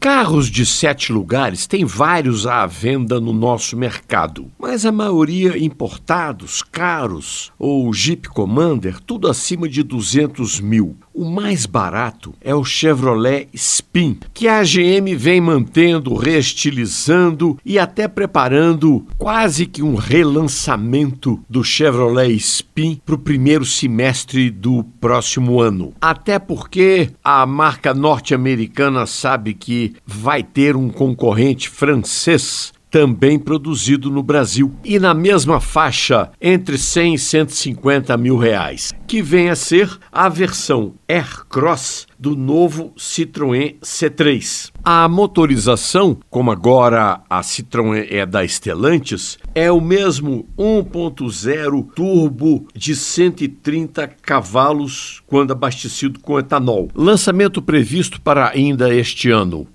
Carros de sete lugares tem vários à venda no nosso mercado, mas a maioria importados, caros ou Jeep Commander, tudo acima de 200 mil. O mais barato é o Chevrolet Spin, que a GM vem mantendo, reestilizando e até preparando quase que um relançamento do Chevrolet Spin para o primeiro semestre do próximo ano. Até porque a marca norte-americana sabe que vai ter um concorrente francês também produzido no Brasil, e na mesma faixa entre 100 e 150 mil reais, que vem a ser a versão Aircross do novo Citroën C3. A motorização, como agora a Citroën é da Stellantis, é o mesmo 1.0 turbo de 130 cavalos quando abastecido com etanol. Lançamento previsto para ainda este ano.